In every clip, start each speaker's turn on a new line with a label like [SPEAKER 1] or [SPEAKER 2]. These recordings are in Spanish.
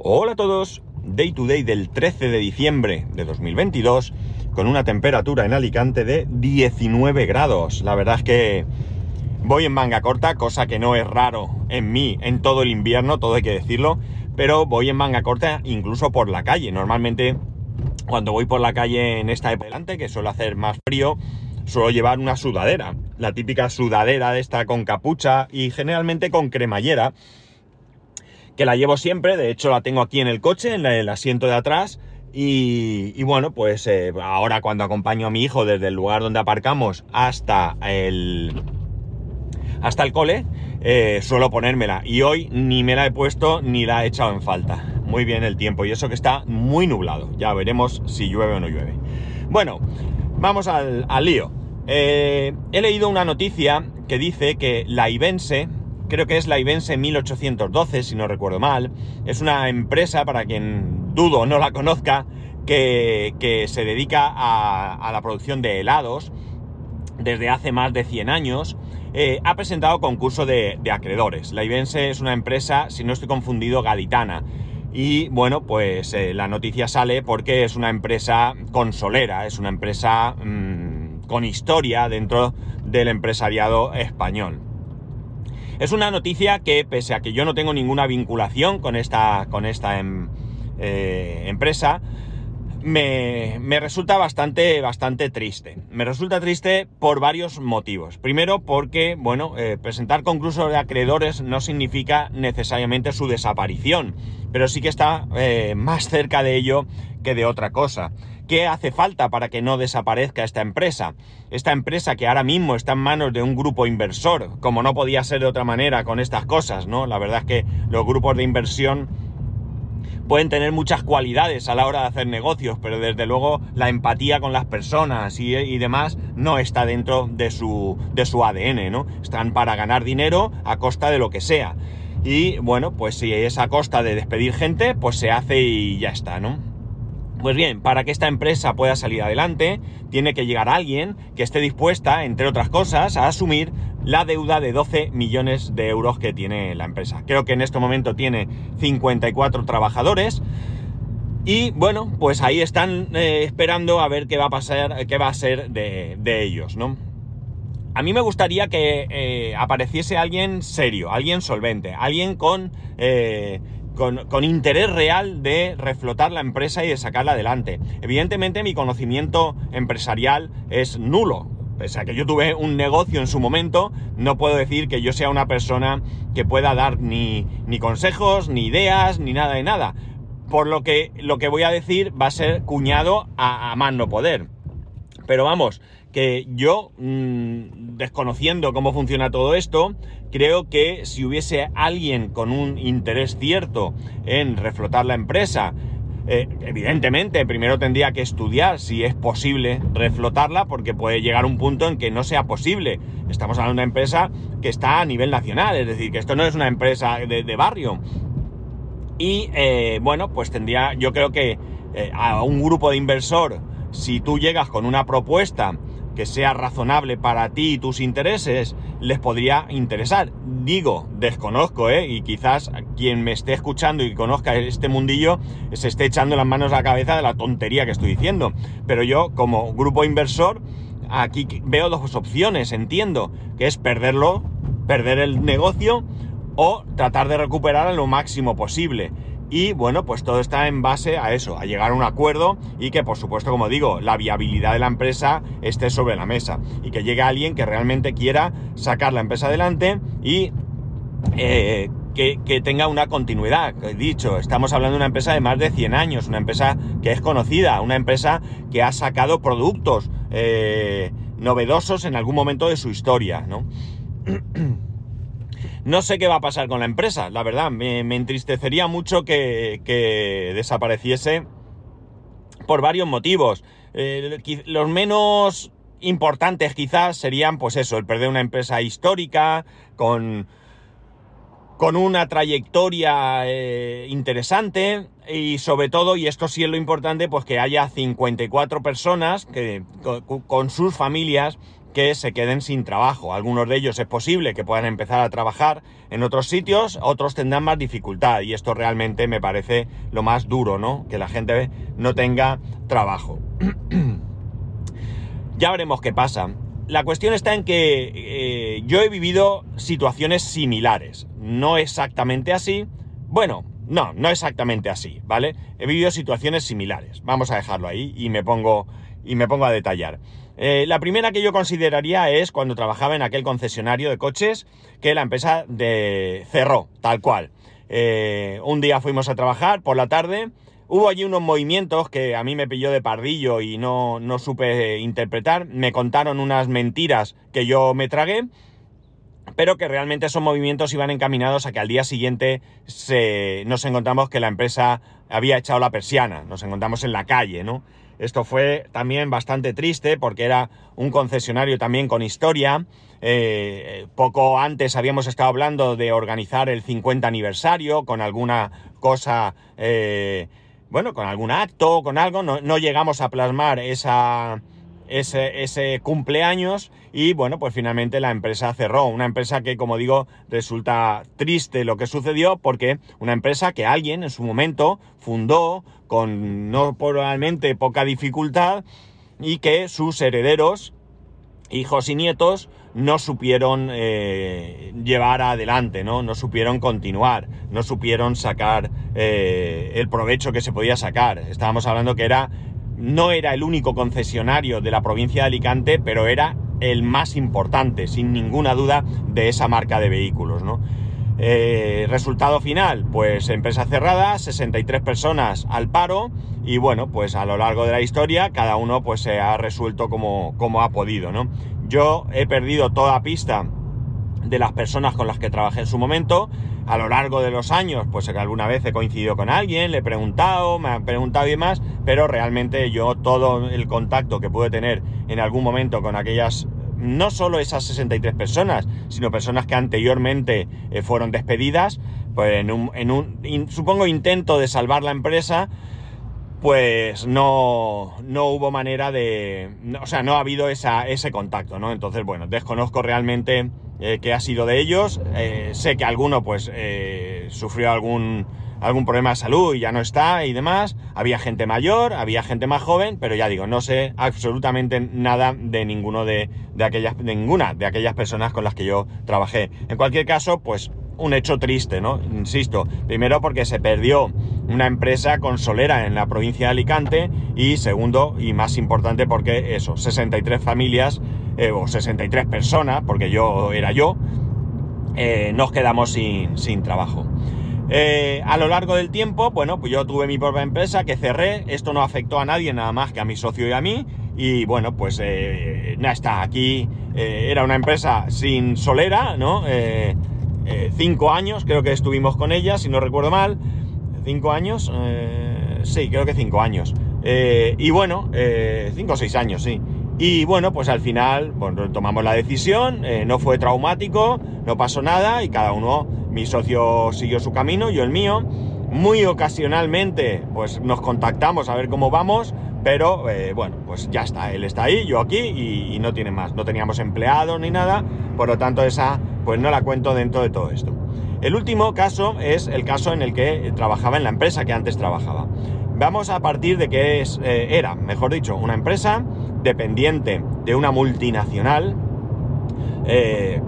[SPEAKER 1] Hola a todos, Day to Day del 13 de diciembre de 2022 con una temperatura en Alicante de 19 grados. La verdad es que voy en manga corta, cosa que no es raro en mí en todo el invierno, todo hay que decirlo, pero voy en manga corta incluso por la calle. Normalmente cuando voy por la calle en esta época, que suele hacer más frío, suelo llevar una sudadera, la típica sudadera de esta con capucha y generalmente con cremallera que la llevo siempre, de hecho la tengo aquí en el coche, en el asiento de atrás, y, bueno, pues eh, ahora cuando acompaño a mi hijo desde el lugar donde aparcamos hasta el, hasta el cole, eh, suelo ponérmela. Y hoy ni me la he puesto ni la he echado en falta. Muy bien el tiempo, y eso que está muy nublado. Ya veremos si llueve o no llueve. Bueno, vamos al, lío. Eh, he leído una noticia que dice que la Ibense, creo que es la Ibense 1812, si no recuerdo mal. Es una empresa, para quien dudo no la conozca, que, se dedica a, la producción de helados desde hace más de 100 años. Eh, ha presentado concurso de, acreedores. La Ibense es una empresa, si no estoy confundido, gaditana. Y bueno, pues eh, la noticia sale porque es una empresa consolera, es una empresa mm, con historia dentro del empresariado español. Es una noticia que, pese a que yo no tengo ninguna vinculación con esta, con esta em, eh, empresa, me, resulta bastante, bastante triste. Me resulta triste por varios motivos. Primero, porque, bueno, eh, presentar concursos de acreedores no significa necesariamente su desaparición, pero sí que está eh, más cerca de ello que de otra cosa. ¿Qué hace falta para que no desaparezca esta empresa? Esta empresa que ahora mismo está en manos de un grupo inversor, como no podía ser de otra manera con estas cosas, ¿no? La verdad es que los grupos de inversión pueden tener muchas cualidades a la hora de hacer negocios, pero desde luego la empatía con las personas y, demás no está dentro de su, de su ADN, ¿no? Están para ganar dinero a costa de lo que sea. Y bueno, pues si es a costa de despedir gente, pues se hace y ya está, ¿no? Pues bien, para que esta empresa pueda salir adelante, tiene que llegar alguien que esté dispuesta, entre otras cosas, a asumir la deuda de 12 millones de euros que tiene la empresa. Creo que en este momento tiene 54 trabajadores. Y bueno, pues ahí están eh, esperando a ver qué va a pasar, qué va a ser de, ellos, ¿no? A mí me gustaría que eh, apareciese alguien serio, alguien solvente, alguien con eh, con, interés real de reflotar la empresa y de sacarla adelante. Evidentemente mi conocimiento empresarial es nulo. Pese a que yo tuve un negocio en su momento, no puedo decir que yo sea una persona que pueda dar ni, ni consejos, ni ideas, ni nada de nada. Por lo que lo que voy a decir va a ser cuñado a, a más no poder. Pero vamos, que yo, mm, desconociendo cómo funciona todo esto, creo que si hubiese alguien con un interés cierto en reflotar la empresa, eh, evidentemente, primero tendría que estudiar si es posible reflotarla, porque puede llegar un punto en que no sea posible. Estamos hablando de una empresa que está a nivel nacional, es decir, que esto no es una empresa de, barrio. Y eh, bueno, pues tendría, yo creo que eh, a un grupo de inversor, si tú llegas con una propuesta que sea razonable para ti y tus intereses, les podría interesar. Digo, desconozco, ¿eh? Y quizás quien me esté escuchando y conozca este mundillo se esté echando las manos a la cabeza de la tontería que estoy diciendo. Pero yo, como grupo inversor, aquí veo dos opciones, entiendo, que es perderlo, perder el negocio o tratar de recuperar lo máximo posible. Y bueno, pues todo está en base a eso, a llegar a un acuerdo y que por supuesto, como digo, la viabilidad de la empresa esté sobre la mesa y que llegue alguien que realmente quiera sacar la empresa adelante y eh, que, tenga una continuidad. He dicho, estamos hablando de una empresa de más de 100 años, una empresa que es conocida, una empresa que ha sacado productos eh, novedosos en algún momento de su historia, ¿no? No sé qué va a pasar con la empresa, la verdad, me, entristecería mucho que, desapareciese por varios motivos. Eh, los menos importantes quizás serían, pues eso, el perder una empresa histórica, con, con una trayectoria eh, interesante y sobre todo, y esto sí es lo importante, pues que haya 54 personas que, con sus familias que se queden sin trabajo. Algunos de ellos es posible que puedan empezar a trabajar en otros sitios, otros tendrán más dificultad y esto realmente me parece lo más duro, ¿no? Que la gente no tenga trabajo. ya veremos qué pasa. La cuestión está en que eh, yo he vivido situaciones similares, no exactamente así. Bueno, no, no exactamente así, ¿vale? He vivido situaciones similares. Vamos a dejarlo ahí y me pongo, y me pongo a detallar. Eh, la primera que yo consideraría es cuando trabajaba en aquel concesionario de coches que la empresa de... cerró, tal cual. Eh, un día fuimos a trabajar por la tarde, hubo allí unos movimientos que a mí me pilló de pardillo y no, no supe interpretar, me contaron unas mentiras que yo me tragué, pero que realmente esos movimientos iban encaminados a que al día siguiente nos encontramos que la empresa había echado la persiana, nos encontramos en la calle, ¿no? Esto fue también bastante triste porque era un concesionario también con historia. Eh, poco antes habíamos estado hablando de organizar el 50 aniversario con alguna cosa, eh, bueno, con algún acto, con algo. No, llegamos a plasmar esa, ese, ese, cumpleaños y bueno, pues finalmente la empresa cerró. Una empresa que, como digo, resulta triste lo que sucedió porque una empresa que alguien en su momento fundó con no probablemente poca dificultad y que sus herederos, hijos y nietos, no supieron eh, llevar adelante, ¿no? No supieron continuar, no supieron sacar eh, el provecho que se podía sacar. Estábamos hablando que era, no era el único concesionario de la provincia de Alicante, pero era el más importante, sin ninguna duda, de esa marca de vehículos, ¿no? Eh, resultado final, pues empresa cerrada, 63 personas al paro y bueno, pues a lo largo de la historia cada uno pues se ha resuelto como, como ha podido, ¿no? Yo he perdido toda pista de las personas con las que trabajé en su momento. A lo largo de los años, pues alguna vez he coincidido con alguien, le he preguntado, me han preguntado y demás, pero realmente yo todo el contacto que pude tener en algún momento con aquellas no solo esas 63 personas, sino personas que anteriormente eh, fueron despedidas, pues en un, supongo, intento de salvar la empresa, pues no, no hubo manera de... o sea, no ha habido ese contacto, ¿no? Entonces, bueno, desconozco realmente eh, qué ha sido de ellos. Eh, sé que alguno, pues, sufrió algún algún problema de salud y ya no está y demás. Había gente mayor, había gente más joven, pero ya digo, no sé absolutamente nada de ninguno de, aquellas, ninguna de aquellas personas con las que yo trabajé. En cualquier caso, pues un hecho triste, ¿no? Insisto, primero porque se perdió una empresa consolera en la provincia de Alicante y segundo y más importante porque eso, 63 familias eh, o 63 personas, porque yo era yo, eh, nos quedamos sin, sin trabajo. Eh, a lo largo del tiempo, bueno, pues yo tuve mi propia empresa que cerré, esto no afectó a nadie nada más que a mi socio y a mí, y bueno, pues eh, nada, está aquí, era una empresa sin solera, ¿no? Cinco años creo que estuvimos con ella, si no recuerdo mal, cinco años, sí, creo que cinco años, y bueno, cinco o seis años, sí. Y bueno, pues al final, bueno, tomamos la decisión, no fue traumático, no pasó nada y cada uno mi socio siguió su camino, yo el mío. Muy ocasionalmente, pues nos contactamos a ver cómo vamos, pero eh, bueno, pues ya está, él está ahí, yo aquí y, no tiene más. No teníamos empleados ni nada, por lo tanto esa pues no la cuento dentro de todo esto. El último caso es el caso en el que trabajaba en la empresa que antes trabajaba. Vamos a partir de que eh, era, mejor dicho, una empresa dependiente de una multinacional. Eh,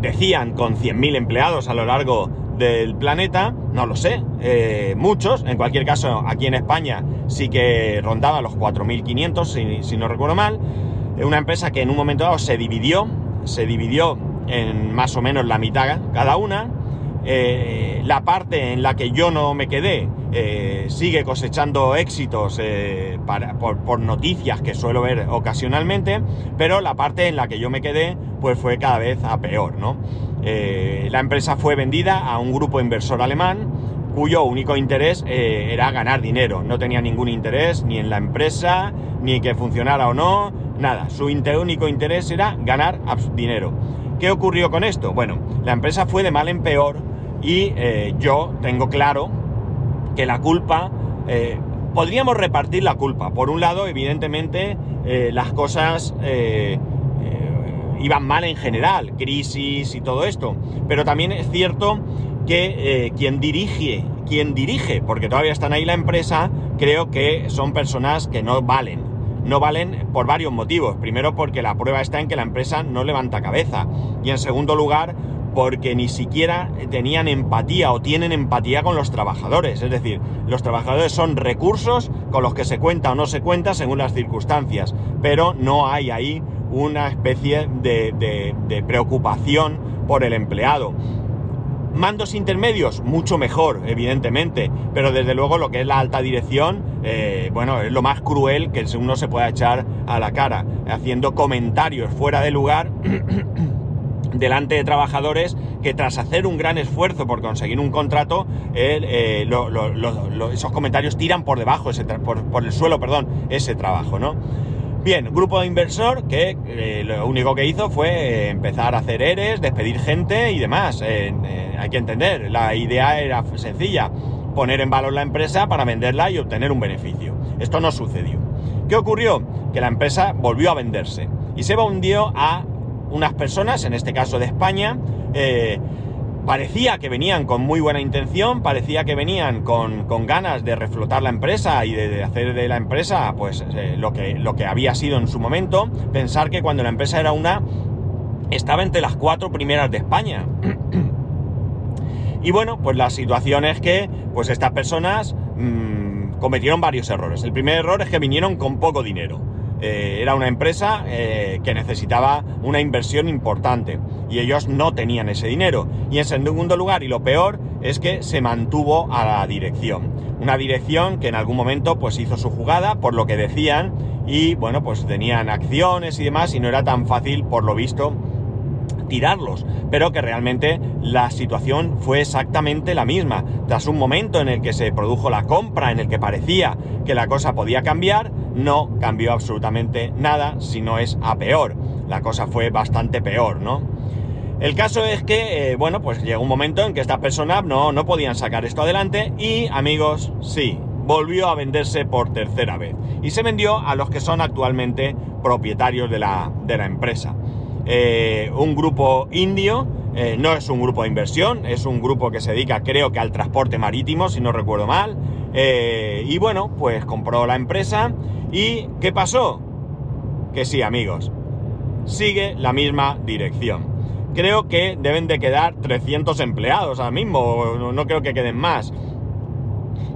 [SPEAKER 1] decían con 100.000 empleados a lo largo del planeta, no lo sé, eh, muchos, en cualquier caso aquí en España sí que rondaba los 4.500 si, si no recuerdo mal, una empresa que en un momento dado se dividió, se dividió en más o menos la mitad cada una, eh, la parte en la que yo no me quedé eh, sigue cosechando éxitos eh, por, noticias que suelo ver ocasionalmente, pero la parte en la que yo me quedé pues fue cada vez a peor, ¿no? la empresa fue vendida a un grupo inversor alemán cuyo único interés era ganar dinero, no tenía ningún interés ni en la empresa, ni que funcionara o no, nada, su único interés era ganar dinero. ¿Qué ocurrió con esto? Bueno, la empresa fue de mal en peor y eh, yo tengo claro que la culpa, eh, podríamos repartir la culpa. Por un lado, evidentemente, eh, las cosas iban mal en general, crisis y todo esto. Pero también es cierto que quien dirige, quien dirige, porque todavía están ahí la empresa, creo que son personas que no valen. No valen por varios motivos. Primero porque la prueba está en que la empresa no levanta cabeza. Y en segundo lugar porque ni siquiera tenían empatía o tienen empatía con los trabajadores. Es decir, los trabajadores son recursos con los que se cuenta o no se cuenta según las circunstancias, pero no hay ahí una especie de, preocupación por el empleado. Mandos intermedios, mucho mejor, evidentemente, pero desde luego lo que es la alta dirección, eh, bueno, es lo más cruel que uno se pueda echar a la cara, haciendo comentarios fuera de lugar delante de trabajadores que tras hacer un gran esfuerzo por conseguir un contrato, eh, esos comentarios tiran por debajo, ese por, el suelo, perdón, ese trabajo, ¿no? Bien, grupo de inversor que eh, lo único que hizo fue empezar a hacer ERES, despedir gente y demás. Hay que entender, la idea era sencilla, poner en valor la empresa para venderla y obtener un beneficio. Esto no sucedió. ¿Qué ocurrió? Que la empresa volvió a venderse y se hundió a unas personas, en este caso de España, eh, parecía que venían con muy buena intención, parecía que venían con, ganas de reflotar la empresa y de, hacer de la empresa pues eh, lo, que, lo que había sido en su momento, pensar que cuando la empresa era una, estaba entre las cuatro primeras de España. Y bueno, pues la situación es que pues estas personas mm, cometieron varios errores. El primer error es que vinieron con poco dinero. Eh, era una empresa eh, que necesitaba una inversión importante y ellos no tenían ese dinero. Y en segundo lugar, y lo peor, es que se mantuvo a la dirección. Una dirección que en algún momento pues hizo su jugada, por lo que decían, y bueno, pues tenían acciones y demás y no era tan fácil, por lo visto, tirarlos, pero que realmente la situación fue exactamente la misma. Tras un momento en el que se produjo la compra, en el que parecía que la cosa podía cambiar, no cambió absolutamente nada, si no es a peor. La cosa fue bastante peor, ¿no? El caso es que, eh, bueno, pues llegó un momento en que estas personas no, no podían sacar esto adelante y, amigos, sí, volvió a venderse por tercera vez. Y se vendió a los que son actualmente propietarios de la, de la empresa. Eh, un grupo indio, eh, no es un grupo de inversión, es un grupo que se dedica creo que al transporte marítimo, si no recuerdo mal. Eh, y bueno, pues compró la empresa y ¿qué pasó? Que sí, amigos, sigue la misma dirección. Creo que deben de quedar 300 empleados ahora mismo, no creo que queden más.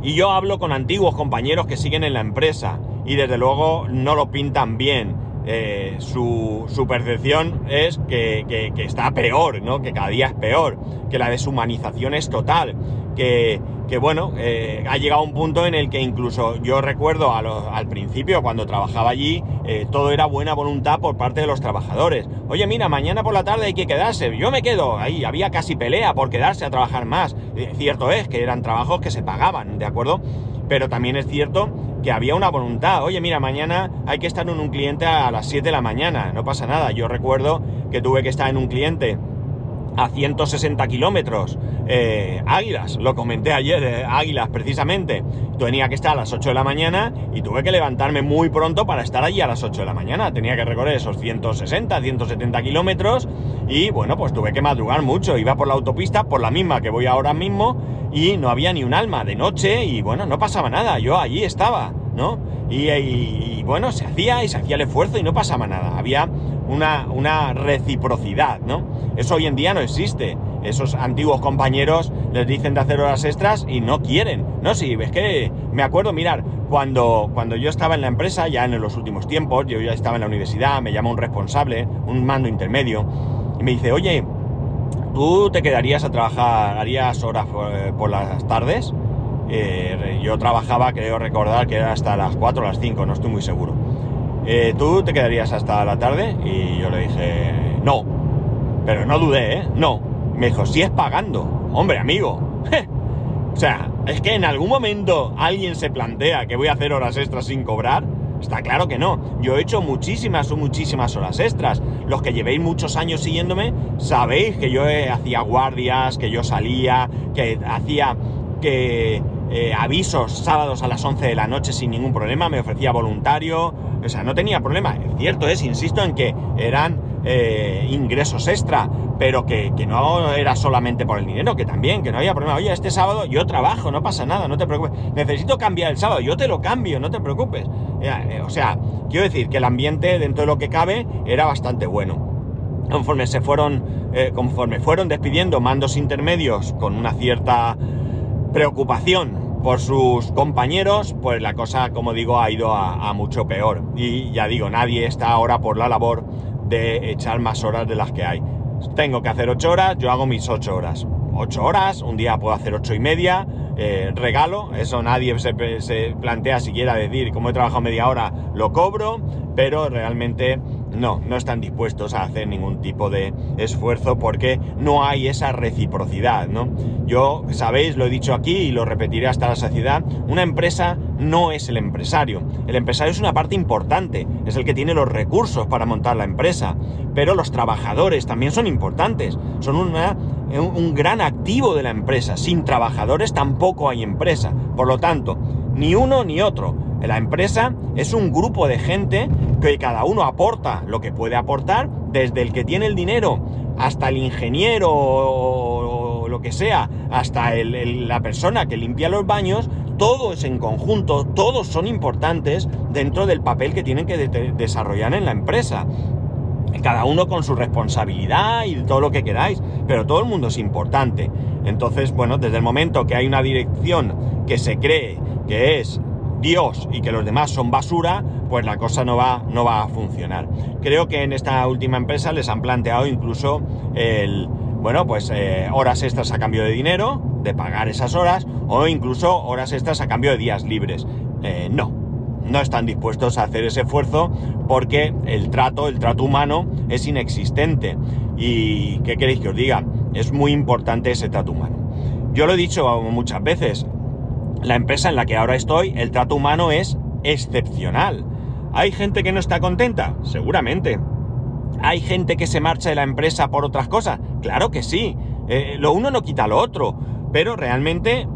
[SPEAKER 1] Y yo hablo con antiguos compañeros que siguen en la empresa y desde luego no lo pintan bien eh, su, percepción es que, está peor, ¿no? Que cada día es peor, que la deshumanización es total, que, bueno, eh, ha llegado un punto en el que incluso yo recuerdo al principio, cuando trabajaba allí, eh, todo era buena voluntad por parte de los trabajadores. Oye, mira, mañana por la tarde hay que quedarse, yo me quedo, ahí había casi pelea por quedarse a trabajar más. cierto es que eran trabajos que se pagaban, ¿de acuerdo? Pero también es cierto que había una voluntad. Oye, mira, mañana hay que estar en un cliente a las 7 de la mañana, no pasa nada. Yo recuerdo que tuve que estar en un cliente a 160 kilómetros. Eh, águilas, lo comenté ayer, eh, Águilas precisamente. Tenía que estar a las 8 de la mañana y tuve que levantarme muy pronto para estar allí a las 8 de la mañana. Tenía que recorrer esos 160, 170 kilómetros y bueno, pues tuve que madrugar mucho. Iba por la autopista, por la misma que voy ahora mismo y no había ni un alma de noche y bueno, no pasaba nada. Yo allí estaba, ¿no? Y, bueno, se hacía y se hacía el esfuerzo y no pasaba nada. Había una, una reciprocidad, ¿no? Eso hoy en día no existe. Esos antiguos compañeros les dicen de hacer horas extras y no quieren. No, sí, es que me acuerdo, mirar, cuando, cuando yo estaba en la empresa, ya en los últimos tiempos, yo ya estaba en la universidad, me llama un responsable, un mando intermedio, y me dice, oye, ¿tú te quedarías a trabajar, harías horas por las tardes? Eh, yo trabajaba, creo recordar que era hasta las 4 o las 5, no estoy muy seguro. Eh, ¿Tú te quedarías hasta la tarde? Y yo le dije, no. Pero no dudé, ¿eh? No. Me dijo, si es pagando. Hombre, amigo. o sea, es que en algún momento alguien se plantea que voy a hacer horas extras sin cobrar. Está claro que no. Yo he hecho muchísimas o muchísimas horas extras. Los que llevéis muchos años siguiéndome, sabéis que yo hacía guardias, que yo salía, que hacía que eh, avisos sábados a las 11 de la noche sin ningún problema, me ofrecía voluntario, o sea, no tenía problema. Cierto es, insisto en que eran eh, ingresos extra, pero que, que, no era solamente por el dinero, que también, que no había problema. Oye, este sábado yo trabajo, no pasa nada, no te preocupes. Necesito cambiar el sábado, yo te lo cambio, no te preocupes. Eh, o sea, quiero decir que el ambiente, dentro de lo que cabe, era bastante bueno. Conforme se fueron, conforme fueron despidiendo mandos intermedios con una cierta preocupación por sus compañeros, pues la cosa, como digo, ha ido a, mucho peor. Y ya digo, nadie está ahora por la labor de echar más horas de las que hay. Tengo que hacer 8 horas, yo hago mis 8 horas. 8 horas, un día puedo hacer 8 y media, eh, regalo, eso nadie se, se, plantea siquiera decir, como he trabajado media hora, lo cobro, pero realmente no, no están dispuestos a hacer ningún tipo de esfuerzo porque no hay esa reciprocidad, ¿no? Yo, sabéis, lo he dicho aquí y lo repetiré hasta la saciedad, una empresa no es el empresario. El empresario es una parte importante, es el que tiene los recursos para montar la empresa, pero los trabajadores también son importantes, son una, un gran activo de la empresa. Sin trabajadores tampoco hay empresa. Por lo tanto, ni uno ni otro. La empresa es un grupo de gente que cada uno aporta lo que puede aportar, desde el que tiene el dinero hasta el ingeniero o lo que sea, hasta la persona que limpia los baños, todos en conjunto, todos son importantes dentro del papel que tienen que de desarrollar en la empresa. Cada uno con su responsabilidad y todo lo que queráis, pero todo el mundo es importante. Entonces, bueno, desde el momento que hay una dirección que se cree que es Dios y que los demás son basura, pues la cosa no va, no va a funcionar. Creo que en esta última empresa les han planteado incluso el, bueno, pues eh, horas extras a cambio de dinero, de pagar esas horas, o incluso horas extras a cambio de días libres. Eh, no, no están dispuestos a hacer ese esfuerzo porque el trato, el trato humano es inexistente. ¿Y qué queréis que os diga? Es muy importante ese trato humano. Yo lo he dicho muchas veces, la empresa en la que ahora estoy, el trato humano es excepcional. ¿Hay gente que no está contenta? Seguramente. ¿Hay gente que se marcha de la empresa por otras cosas? Claro que sí. Eh, lo uno no quita lo otro. Pero realmente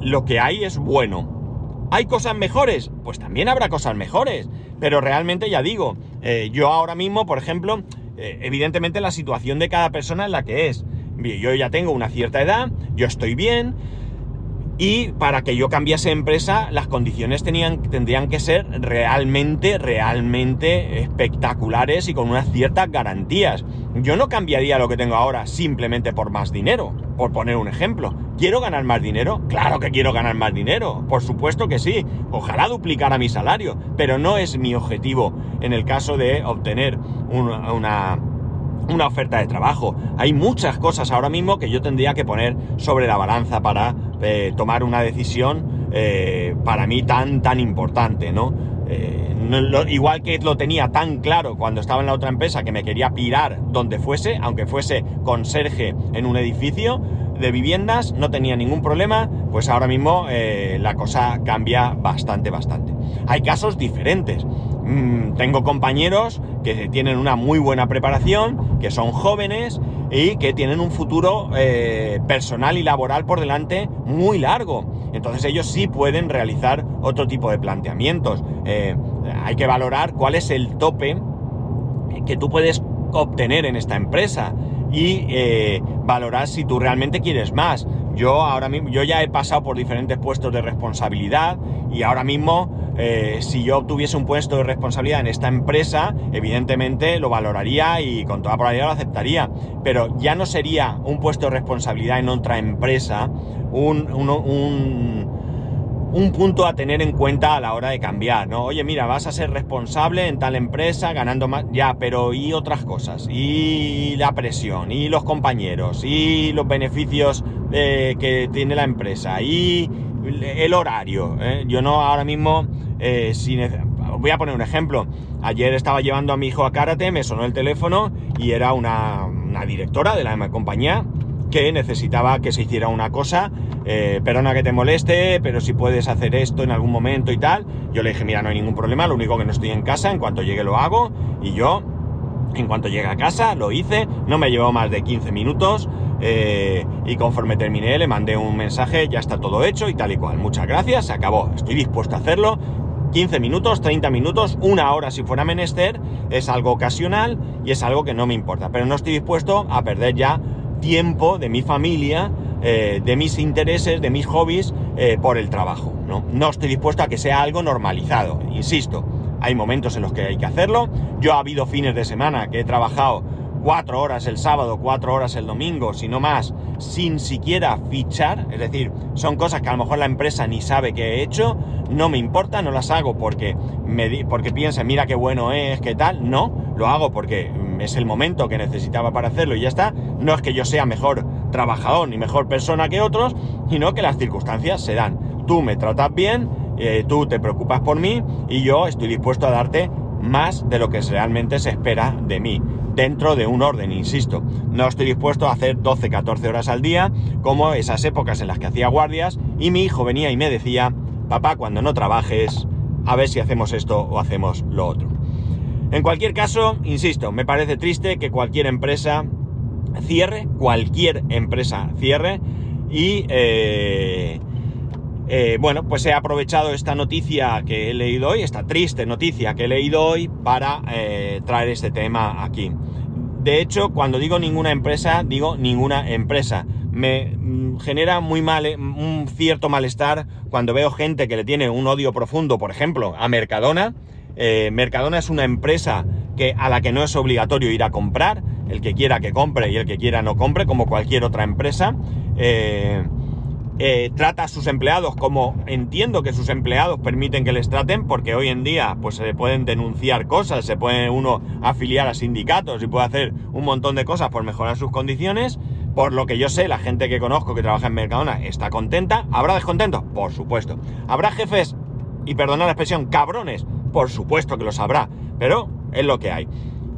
[SPEAKER 1] lo que hay es bueno. ¿Hay cosas mejores? Pues también habrá cosas mejores. Pero realmente ya digo, eh, yo ahora mismo, por ejemplo, eh, evidentemente la situación de cada persona es la que es. Yo ya tengo una cierta edad, yo estoy bien, y para que yo cambiase empresa, las condiciones tendrían que ser realmente, realmente espectaculares y con unas ciertas garantías. Yo no cambiaría lo que tengo ahora simplemente por más dinero, por poner un ejemplo. ¿Quiero ganar más dinero? Claro que quiero ganar más dinero, por supuesto que sí. Ojalá duplicara mi salario, pero no es mi objetivo en el caso de obtener una una oferta de trabajo. Hay muchas cosas ahora mismo que yo tendría que poner sobre la balanza para tomar una decisión eh, para mí tan, tan importante, ¿no? Eh, igual que lo tenía tan claro cuando estaba en la otra empresa que me quería pirar donde fuese, aunque fuese conserje en un edificio de viviendas, no tenía ningún problema, pues ahora mismo eh, la cosa cambia bastante, bastante. Hay casos diferentes. Mm, tengo compañeros que tienen una muy buena preparación, que son jóvenes y que tienen un futuro eh, personal y laboral por delante muy largo. Entonces ellos sí pueden realizar otro tipo de planteamientos. Eh, hay que valorar cuál es el tope que tú puedes obtener en esta empresa y eh, valorar si tú realmente quieres más. Yo ahora mismo, yo ya he pasado por diferentes puestos de responsabilidad y ahora mismo, eh, si yo obtuviese un puesto de responsabilidad en esta empresa, evidentemente lo valoraría y con toda probabilidad lo aceptaría. Pero ya no sería un puesto de responsabilidad en otra empresa, un, un punto a tener en cuenta a la hora de cambiar, ¿no? Oye, mira, vas a ser responsable en tal empresa ganando más, ya, pero y otras cosas, y la presión, y los compañeros, y los beneficios eh, que tiene la empresa, y el horario. ¿eh? Yo no ahora mismo, eh, voy a poner un ejemplo. Ayer estaba llevando a mi hijo a karate, me sonó el teléfono y era una, directora de la compañía que necesitaba que se hiciera una cosa, eh, perdona que te moleste, pero si puedes hacer esto en algún momento y tal. Yo le dije, mira, no hay ningún problema, lo único que no estoy en casa, en cuanto llegue lo hago, y yo, en cuanto llegue a casa, lo hice, no me llevó más de 15 minutos, eh, y conforme terminé le mandé un mensaje, ya está todo hecho y tal y cual. Muchas gracias, se acabó, estoy dispuesto a hacerlo, 15 minutos, 30 minutos, una hora si fuera menester, es algo ocasional y es algo que no me importa. Pero no estoy dispuesto a perder ya tiempo de mi familia, eh, de mis intereses, de mis hobbies eh, por el trabajo. ¿no? no estoy dispuesto a que sea algo normalizado, insisto. Hay momentos en los que hay que hacerlo. Yo ha habido fines de semana que he trabajado cuatro horas el sábado, cuatro horas el domingo, si no más, sin siquiera fichar. Es decir, son cosas que a lo mejor la empresa ni sabe que he hecho. No me importa, no las hago porque, porque piensa, mira qué bueno es, qué tal. No, lo hago porque es el momento que necesitaba para hacerlo y ya está. No es que yo sea mejor trabajador ni mejor persona que otros, sino que las circunstancias se dan. Tú me tratas bien, eh, tú te preocupas por mí y yo estoy dispuesto a darte más de lo que realmente se espera de mí dentro de un orden, insisto. No estoy dispuesto a hacer 12, 14 horas al día, como esas épocas en las que hacía guardias, y mi hijo venía y me decía, papá, cuando no trabajes, a ver si hacemos esto o hacemos lo otro. En cualquier caso, insisto, me parece triste que cualquier empresa cierre, cualquier empresa cierre, y eh, eh, bueno, pues he aprovechado esta noticia que he leído hoy, esta triste noticia que he leído hoy, para eh, traer este tema aquí. De hecho, cuando digo ninguna empresa, digo ninguna empresa. Me mm, genera muy mal, un cierto malestar cuando veo gente que le tiene un odio profundo, por ejemplo, a Mercadona. Mercadona es una empresa que, a la que no es obligatorio ir a comprar. El que quiera que compre y el que quiera no compre, como cualquier otra empresa. Eh, trata a sus empleados como entiendo que sus empleados permiten que les traten, porque hoy en día pues se pueden denunciar cosas, se puede uno afiliar a sindicatos y puede hacer un montón de cosas por mejorar sus condiciones. Por lo que yo sé, la gente que conozco que trabaja en Mercadona está contenta. ¿Habrá descontentos? Por supuesto. ¿Habrá jefes, y perdona la expresión, cabrones? Por supuesto que los habrá, pero es lo que hay.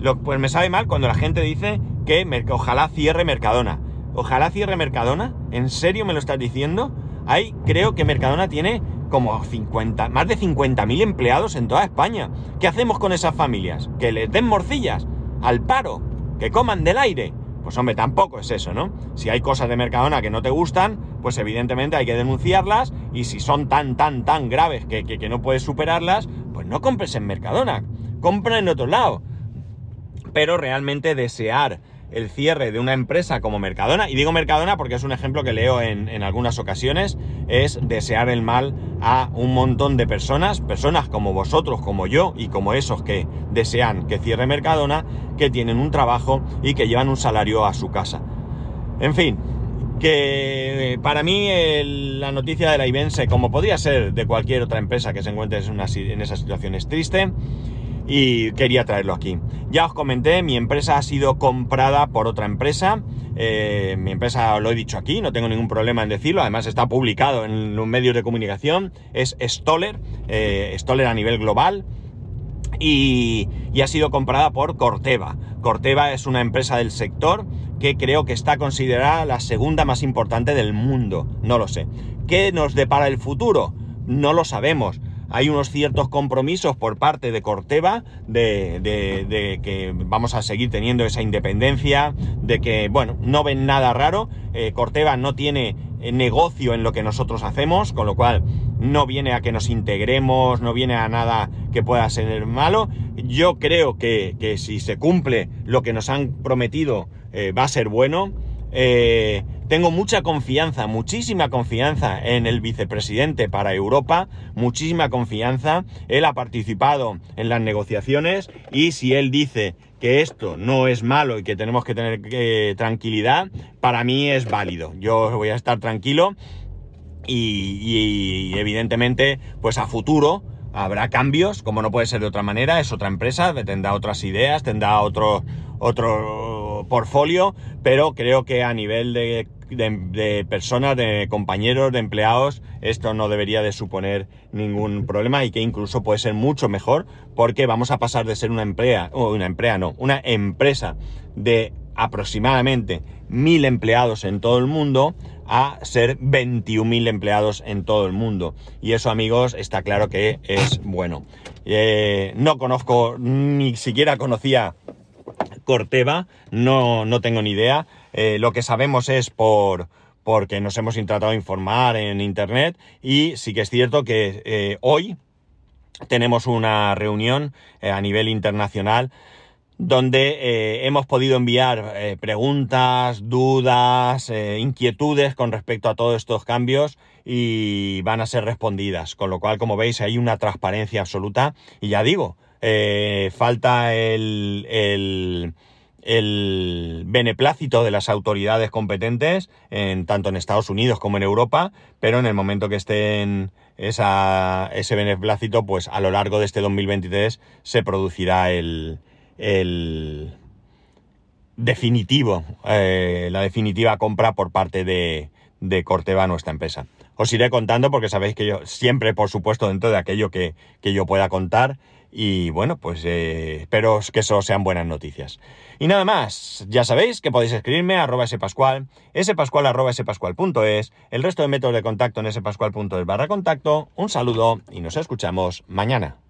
[SPEAKER 1] Lo, pues me sabe mal cuando la gente dice que ojalá cierre Mercadona. Ojalá cierre Mercadona. ¿En serio me lo estás diciendo? Hay, creo que Mercadona tiene como 50, más de 50.000 empleados en toda España. ¿Qué hacemos con esas familias? ¿Que les den morcillas? ¿Al paro? ¿Que coman del aire? Pues hombre, tampoco es eso, ¿no? Si hay cosas de Mercadona que no te gustan, pues evidentemente hay que denunciarlas y si son tan, tan, tan graves que, que no puedes superarlas, pues no compres en Mercadona, compra en otro lado. Pero realmente desear el cierre de una empresa como Mercadona, y digo Mercadona porque es un ejemplo que leo en, algunas ocasiones, es desear el mal a un montón de personas, personas como vosotros, como yo y como esos que desean que cierre Mercadona, que tienen un trabajo y que llevan un salario a su casa. En fin, que para mí la noticia de la Ibense, como podría ser de cualquier otra empresa que se encuentre en esa situación, es triste y quería traerlo aquí. Ya os comenté, mi empresa ha sido comprada por otra empresa. Eh, mi empresa, lo he dicho aquí, no tengo ningún problema en decirlo, además está publicado en los medios de comunicación, es Stoller, eh, Stoller a nivel global. Y, y, ha sido comprada por Corteva. Corteva es una empresa del sector que creo que está considerada la segunda más importante del mundo. No lo sé. ¿Qué nos depara el futuro? No lo sabemos hay unos ciertos compromisos por parte de Corteva de, que vamos a seguir teniendo esa independencia, de que, bueno, no ven nada raro. Eh, Corteva no tiene eh, negocio en lo que nosotros hacemos, con lo cual no viene a que nos integremos, no viene a nada que pueda ser malo. Yo creo que, si se cumple lo que nos han prometido, eh, va a ser bueno. Tengo mucha confianza, muchísima confianza en el vicepresidente para Europa, muchísima confianza. Él ha participado en las negociaciones y si él dice que esto no es malo y que tenemos que tener eh, tranquilidad, para mí es válido. Yo voy a estar tranquilo y, evidentemente, pues a futuro habrá cambios, como no puede ser de otra manera, es otra empresa, tendrá otras ideas, tendrá otro, otro portfolio, pero creo que a nivel de personas, de compañeros, de empleados, esto no debería de suponer ningún problema y que incluso puede ser mucho mejor porque vamos a pasar de ser una emplea, o una emplea no, una empresa de aproximadamente mil empleados en todo el mundo a ser 21.000 empleados en todo el mundo. Y eso, amigos, está claro que es bueno. Eh, no conozco, ni siquiera conocía Corteva, no, no tengo ni idea. Eh, lo que sabemos es por porque nos hemos intentado informar en internet y sí que es cierto que eh, hoy tenemos una reunión eh, a nivel internacional donde hemos podido enviar preguntas, dudas, inquietudes con respecto a todos estos cambios y van a ser respondidas. Con lo cual, como veis, hay una transparencia absoluta y ya digo, falta el, el, el, beneplácito de las autoridades competentes, en, tanto en Estados Unidos como en Europa, pero en el momento que estén esa, ese beneplácito, pues a lo largo de este 2023 se producirá el, el definitivo, eh, la definitiva compra por parte de, de Corteva, nuestra empresa. Os iré contando porque sabéis que yo siempre, por supuesto, dentro de aquello que, que yo pueda contar. Y bueno, pues eh, espero que eso sean buenas noticias. Y nada más, ya sabéis que podéis escribirme a arroba spascual, spascual arroba spascual.es, el resto de métodos de contacto en spascual.es barra contacto. Un saludo y nos escuchamos mañana.